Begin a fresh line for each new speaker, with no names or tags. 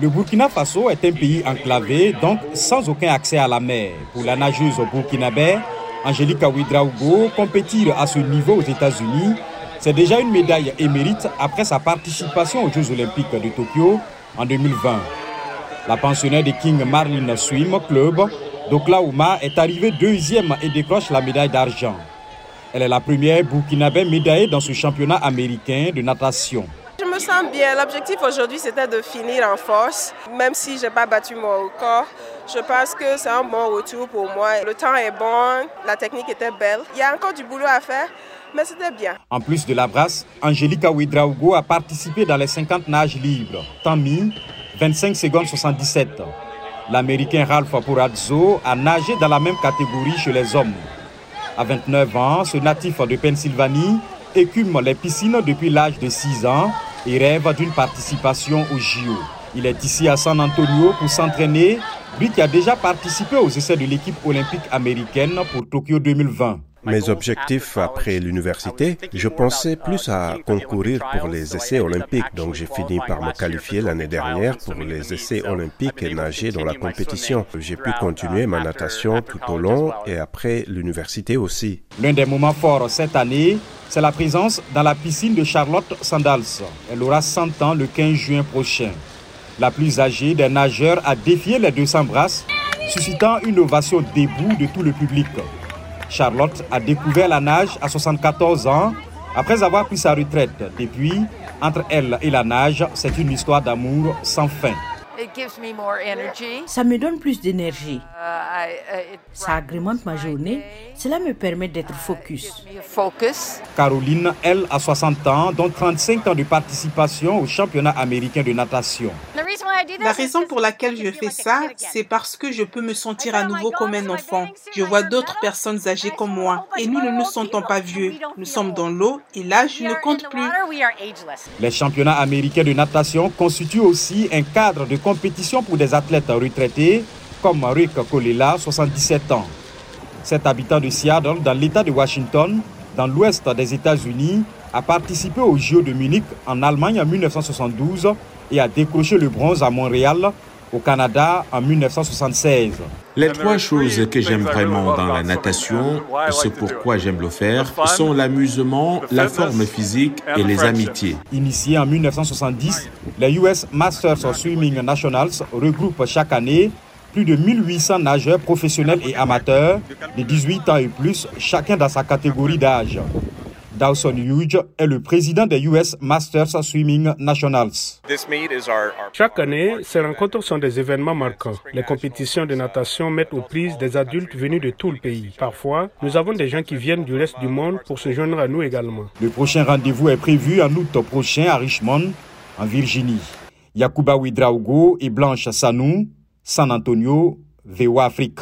Le Burkina Faso est un pays enclavé, donc sans aucun accès à la mer. Pour la nageuse burkinabé, Angélique Ouidraogo, compétir à ce niveau aux États-Unis, c'est déjà une médaille émérite après sa participation aux Jeux Olympiques de Tokyo en 2020. La pensionnaire de King Marlin Swim Club d'Oklahoma est arrivée deuxième et décroche la médaille d'argent. Elle est la première burkinabé médaillée dans ce championnat américain de natation.
Me sens bien. L'objectif aujourd'hui, c'était de finir en force. Même si je n'ai pas battu mon record, je pense que c'est un bon retour pour moi. Le temps est bon, la technique était belle. Il y a encore du boulot à faire, mais c'était bien.
En plus de la brasse, Angelica Ouidraogo a participé dans les 50 nages libres. Temps 25 secondes 77. L'Américain Ralph Purazzo a nagé dans la même catégorie chez les hommes. À 29 ans, ce natif de Pennsylvanie écume les piscines depuis l'âge de 6 ans et rêve d'une participation au JO. Il est ici à San Antonio pour s'entraîner, lui qui a déjà participé aux essais de l'équipe olympique américaine pour Tokyo 2020.
Mes objectifs après l'université, je pensais plus à concourir pour les essais olympiques, donc j'ai fini par me qualifier l'année dernière pour les essais olympiques et nager dans la compétition. J'ai pu continuer ma natation tout au long et après l'université aussi.
L'un des moments forts cette année, c'est la présence dans la piscine de Charlotte Sandals. Elle aura 100 ans le 15 juin prochain. La plus âgée des nageurs a défié les 200 brasses, suscitant une ovation debout de tout le public. Charlotte a découvert la nage à 74 ans après avoir pris sa retraite. Depuis, entre elle et la nage, c'est une histoire d'amour sans fin.
Ça me donne plus d'énergie. Ça agrémente ma journée. Cela me permet d'être focus.
Caroline, elle, a 60 ans, dont 35 ans de participation au championnat américain de natation.
La raison pour laquelle je fais ça, c'est parce que je peux me sentir à nouveau comme un enfant. Je vois d'autres personnes âgées comme moi et nous ne nous sentons pas vieux. Nous sommes dans l'eau et l'âge ne compte plus.
Les championnats américains de natation constituent aussi un cadre de compétition pour des athlètes retraités comme Rick Kolela, 77 ans. Cet habitant de Seattle, dans l'État de Washington, dans l'ouest des États-Unis, a participé aux Jeux de Munich en Allemagne en 1972 et a décroché le bronze à Montréal, au Canada, en 1976.
Les trois choses que j'aime vraiment dans la natation, ce pourquoi j'aime le faire, sont l'amusement, la forme physique et les amitiés.
Initié en 1970, les US Masters of Swimming Nationals regroupent chaque année plus de 1800 nageurs professionnels et amateurs de 18 ans et plus, chacun dans sa catégorie d'âge. Dawson Hughes est le président des US Masters Swimming Nationals.
Chaque année, ces rencontres sont des événements marquants. Les compétitions de natation mettent aux prises des adultes venus de tout le pays. Parfois, nous avons des gens qui viennent du reste du monde pour se joindre à nous également.
Le prochain rendez-vous est prévu en août prochain à Richmond, en Virginie. Yakuba Widraugo et Blanche Sanou, San Antonio, VOA Afrique.